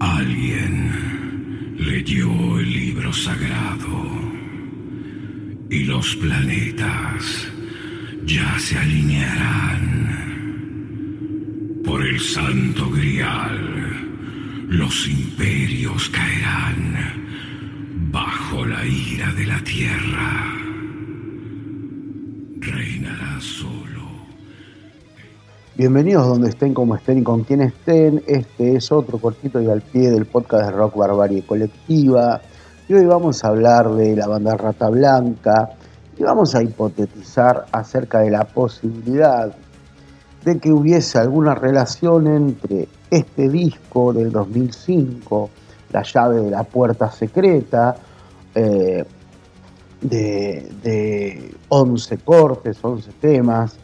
Alguien leyó el libro sagrado y los planetas ya se alinearán. Por el santo grial, los imperios caerán bajo la ira de la tierra. Bienvenidos donde estén, como estén y con quien estén. Este es otro cortito y al pie del podcast de Rock Barbarie Colectiva. Y hoy vamos a hablar de la banda Rata Blanca y vamos a hipotetizar acerca de la posibilidad de que hubiese alguna relación entre este disco del 2005, La llave de la puerta secreta, eh, de, de 11 cortes, 11 temas,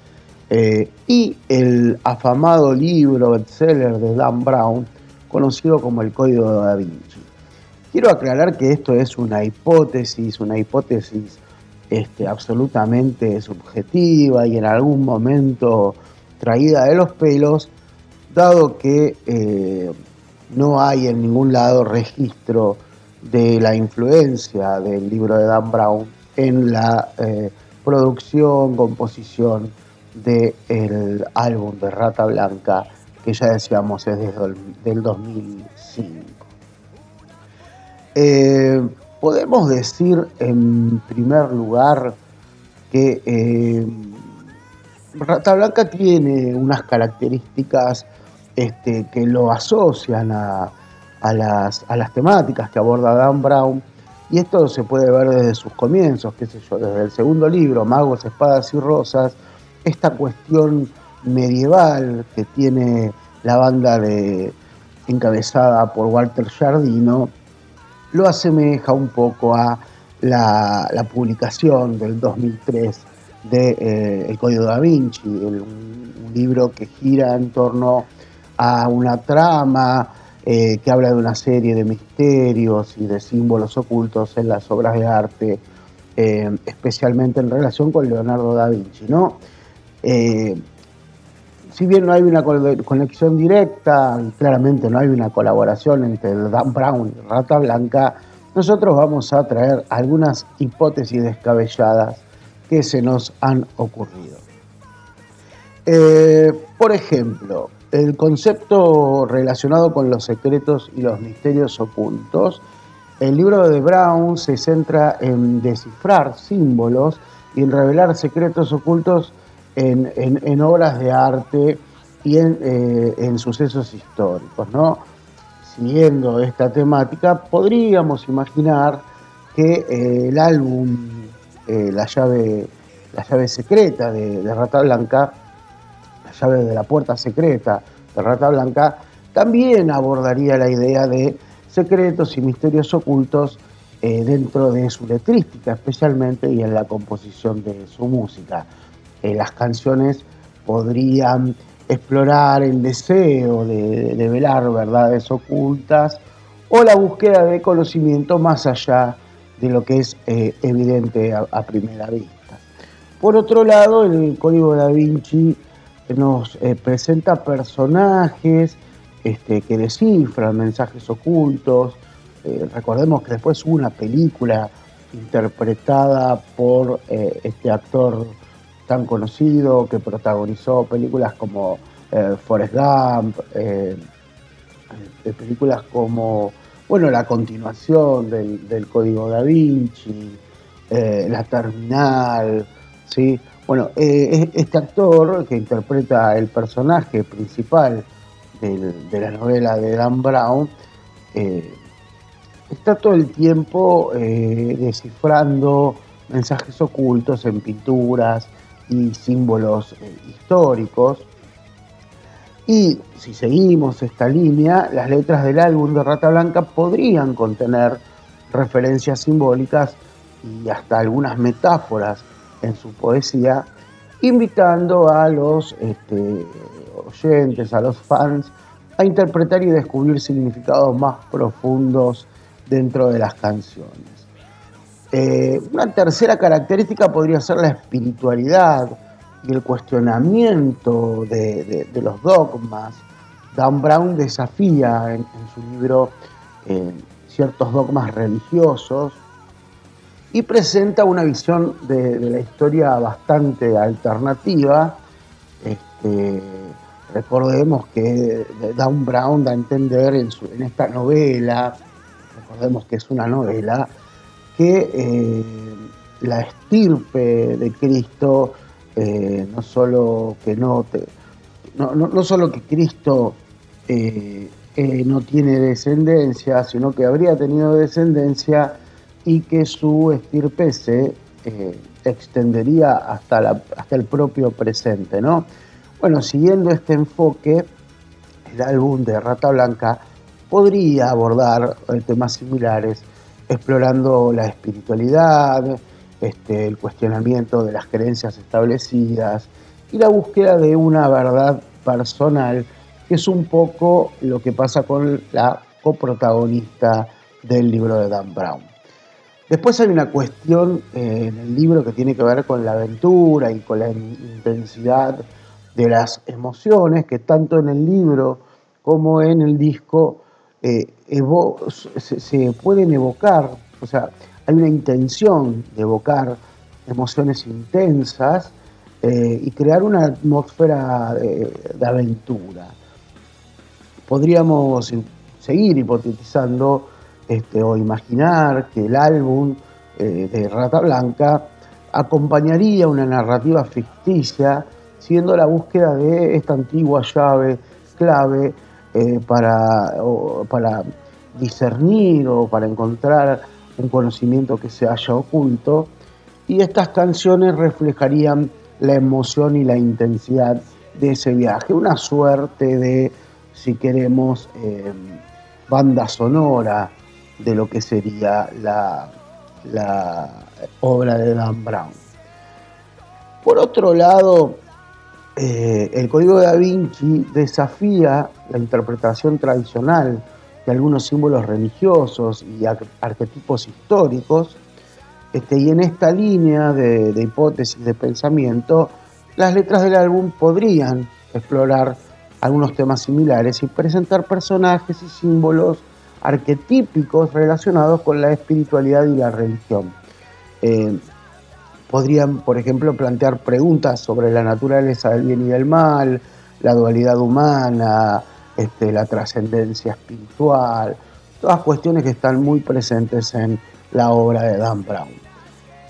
eh, y el afamado libro bestseller de Dan Brown, conocido como El Código de Da Vinci. Quiero aclarar que esto es una hipótesis, una hipótesis este, absolutamente subjetiva y en algún momento traída de los pelos, dado que eh, no hay en ningún lado registro de la influencia del libro de Dan Brown en la eh, producción, composición del álbum de Rata Blanca, que ya decíamos es desde el, del 2005. Eh, podemos decir en primer lugar que eh, Rata Blanca tiene unas características este, que lo asocian a, a, las, a las temáticas que aborda Dan Brown, y esto se puede ver desde sus comienzos, qué sé yo, desde el segundo libro, Magos, Espadas y Rosas, esta cuestión medieval que tiene la banda encabezada por Walter Jardino, lo asemeja un poco a la, publicación del 2003 de eh, El Código da Vinci, un, libro que gira en torno a una trama eh, que habla de una serie de misterios y de símbolos ocultos en las obras de arte, eh, especialmente en relación con Leonardo da Vinci. ¿no? Eh, si bien no hay una conexión directa claramente no hay una colaboración entre Dan Brown y Rata Blanca, nosotros vamos a traer algunas hipótesis descabelladas que se nos han ocurrido. Eh, por ejemplo, el concepto relacionado con los secretos y los misterios ocultos. El libro de Brown se centra en descifrar símbolos y en revelar secretos ocultos en, obras de arte y eh, en, sucesos históricos. ¿no? Siguiendo esta temática, podríamos imaginar que eh, el álbum eh, la, llave, la llave secreta de, de, Rata Blanca, la llave de la puerta secreta de Rata Blanca, también abordaría la idea de secretos y misterios ocultos dentro de su letrística especialmente y en la composición de su música. Eh, las canciones podrían explorar el deseo de, velar verdades ocultas o la búsqueda de conocimiento más allá de lo que es eh, evidente a, primera vista. Por otro lado, el Código da Vinci nos eh, presenta personajes este, que descifran mensajes ocultos. recordemos que después hubo una película interpretada por este actor tan conocido, que protagonizó películas como eh, Forrest Gump, eh, eh, películas como, bueno, la continuación del, Código da Vinci, La Terminal, ¿sí? Bueno, este actor que interpreta el personaje principal de la novela de Dan Brown, está todo el tiempo descifrando mensajes ocultos en pinturas, y símbolos eh, históricos. Y si seguimos esta línea, las letras del álbum de Rata Blanca podrían contener referencias simbólicas y hasta algunas metáforas en su poesía, invitando a los este, oyentes, a los fans, a interpretar y descubrir significados más profundos dentro de las canciones. Eh, una tercera característica podría ser la espiritualidad y el cuestionamiento de, los dogmas Dan Brown desafía en, su libro eh, ciertos dogmas religiosos y presenta una visión de, la historia bastante alternativa. Este, recordemos que Dan Brown da a entender en, esta novela, recordemos que es una novela, que eh, la estirpe de Cristo eh, no solo que no, no, no, solo que Cristo eh, no tiene descendencia, sino que habría tenido descendencia y que su estirpe se extendería hasta, la, hasta el propio presente. ¿no? Bueno, siguiendo este enfoque, el álbum de Rata Blanca podría abordar temas similares, explorando la espiritualidad, este, el cuestionamiento de las creencias establecidas y la búsqueda de una verdad personal, que es un poco lo que pasa con la coprotagonista del libro de Dan Brown. Después hay una cuestión eh, en el libro que tiene que ver con la aventura y con la intensidad de las emociones que tanto en el libro como en el disco eh, se, pueden evocar, o sea, hay una intención de evocar emociones intensas eh, y crear una atmósfera de aventura. Podríamos seguir hipotetizando este, o imaginar que el álbum eh, de Rata Blanca acompañaría una narrativa ficticia, siendo la búsqueda de esta antigua llave clave eh, para, para discernir o para encontrar un conocimiento que se haya oculto. Y estas canciones reflejarían la emoción y la intensidad de ese viaje, una suerte de, si queremos, eh, banda sonora de lo que sería la, obra de Dan Brown. Por otro lado, eh, el Código de Da Vinci desafía la interpretación tradicional de algunos símbolos religiosos y arquetipos históricos, este, y en esta línea de, hipótesis de pensamiento, las letras del álbum podrían explorar algunos temas similares y presentar personajes y símbolos arquetípicos relacionados con la espiritualidad y la religión. Eh, podrían, por ejemplo, plantear preguntas sobre la naturaleza del bien y del mal, la dualidad humana, este, la trascendencia espiritual, todas cuestiones que están muy presentes en la obra de Dan Brown.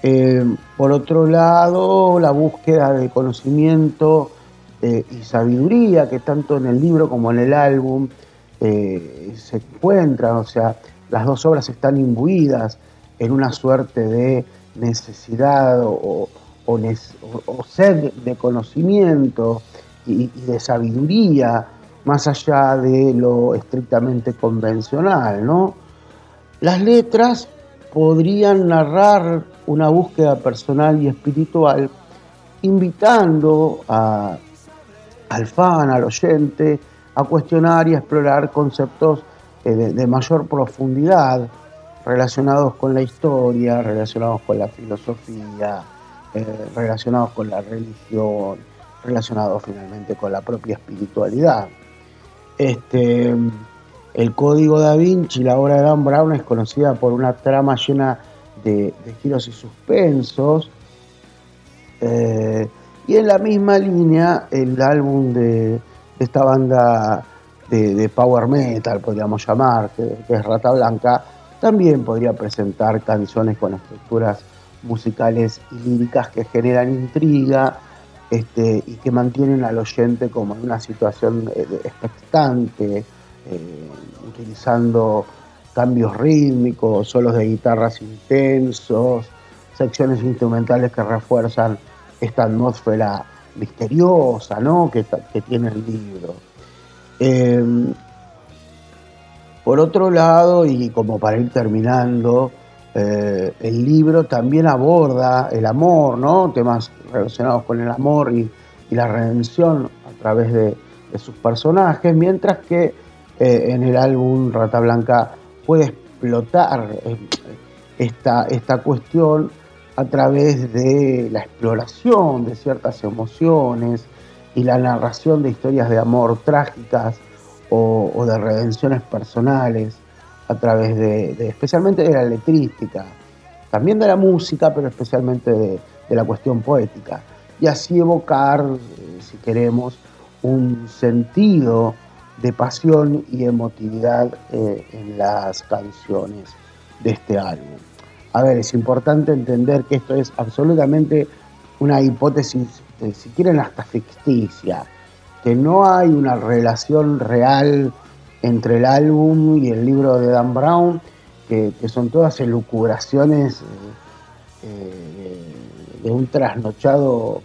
Eh, por otro lado, la búsqueda de conocimiento eh, y sabiduría que tanto en el libro como en el álbum eh, se encuentran, o sea, las dos obras están imbuidas en una suerte de necesidad o, sed de conocimiento y, de sabiduría, más allá de lo estrictamente convencional, ¿no? Las letras podrían narrar una búsqueda personal y espiritual, invitando al fan, al oyente, a cuestionar y a explorar conceptos eh, de, mayor profundidad relacionados con la historia, relacionados con la filosofía, eh, relacionados con la religión, relacionados finalmente con la propia espiritualidad. Este, el Código da Vinci, la obra de Dan Brown, es conocida por una trama llena de, giros y suspensos. Eh, y en la misma línea, el álbum de, esta banda de, power metal, podríamos llamar, que, es Rata Blanca, también podría presentar canciones con estructuras musicales y líricas que generan intriga este, y que mantienen al oyente como en una situación expectante, eh, utilizando cambios rítmicos, solos de guitarras intensos, secciones instrumentales que refuerzan esta atmósfera misteriosa ¿no? que, tiene el libro. Em, por otro lado, y como para ir terminando, eh, el libro también aborda el amor, ¿no? temas relacionados con el amor y, la redención a través de, sus personajes, mientras que eh, en el álbum Rata Blanca puede explotar eh, esta, esta cuestión a través de la exploración de ciertas emociones y la narración de historias de amor trágicas o, de redenciones personales a través de, especialmente de la letrística, también de la música, pero especialmente de, la cuestión poética, y así evocar, eh, si queremos, un sentido de pasión y emotividad eh, en las canciones de este álbum. A ver, es importante entender que esto es absolutamente una hipótesis, eh, si quieren, hasta ficticia, que no hay una relación real entre el álbum y el libro de Dan Brown, que, son todas elucubraciones eh, de, un trasnochado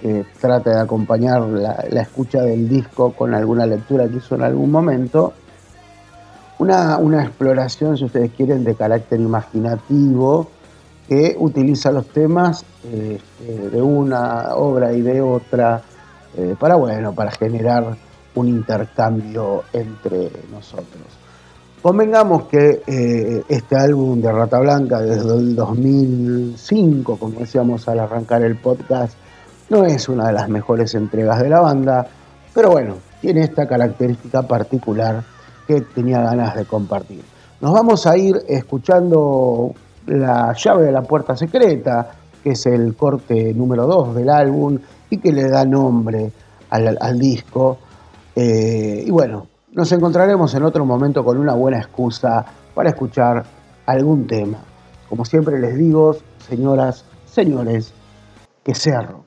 que trata de acompañar la, escucha del disco con alguna lectura que hizo en algún momento. Una, una exploración, si ustedes quieren, de carácter imaginativo, que utiliza los temas este, de una obra y de otra eh, para, bueno, para generar un intercambio entre nosotros. Convengamos que eh, este álbum de Rata Blanca desde el 2005, como decíamos al arrancar el podcast, no es una de las mejores entregas de la banda, pero bueno, tiene esta característica particular que tenía ganas de compartir. Nos vamos a ir escuchando la llave de la puerta secreta, que es el corte número 2 del álbum y que le da nombre al, disco. Eh, y bueno, nos encontraremos en otro momento con una buena excusa para escuchar algún tema. Como siempre les digo, señoras, señores, que cerro.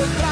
Bye.